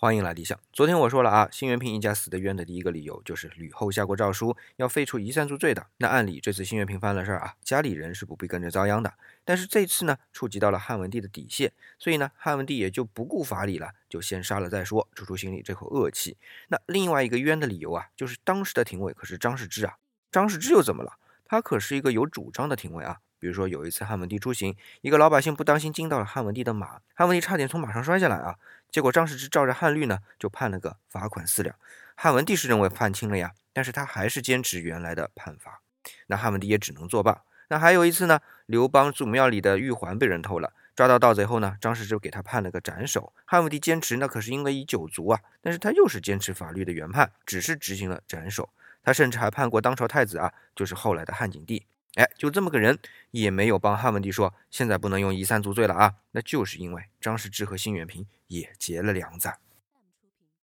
欢迎来理想。昨天我说了啊，辛元平一家死得冤的第一个理由就是吕后下过诏书要废除遗散族罪的。那按理这次辛元平犯了事儿啊，家里人是不必跟着遭殃的。但是这次呢，触及到了汉文帝的底线，所以呢，汉文帝也就不顾法理了，就先杀了再说，出出心里这口恶气。那另外一个冤的理由啊，就是当时的廷尉可是张世之啊，张世之又怎么了？他可是一个有主张的廷尉啊。比如说有一次汉文帝出行，一个老百姓不当心惊到了汉文帝的马，汉文帝差点从马上摔下来啊。结果张世之照着汉律呢，就判了个罚款四两。汉文帝是认为判轻了呀，但是他还是坚持原来的判罚。那汉文帝也只能作罢。那还有一次呢，刘邦祖庙里的玉环被人偷了，抓到盗贼后呢，张世之给他判了个斩首。汉文帝坚持那可是因为已九族啊，但是他又是坚持法律的原判，只是执行了斩首。他甚至还判过当朝太子啊，就是后来的汉景帝。哎，就这么个人，也没有帮汉文帝说现在不能用夷三族罪了啊，那就是因为张世之和辛远平也结了梁子。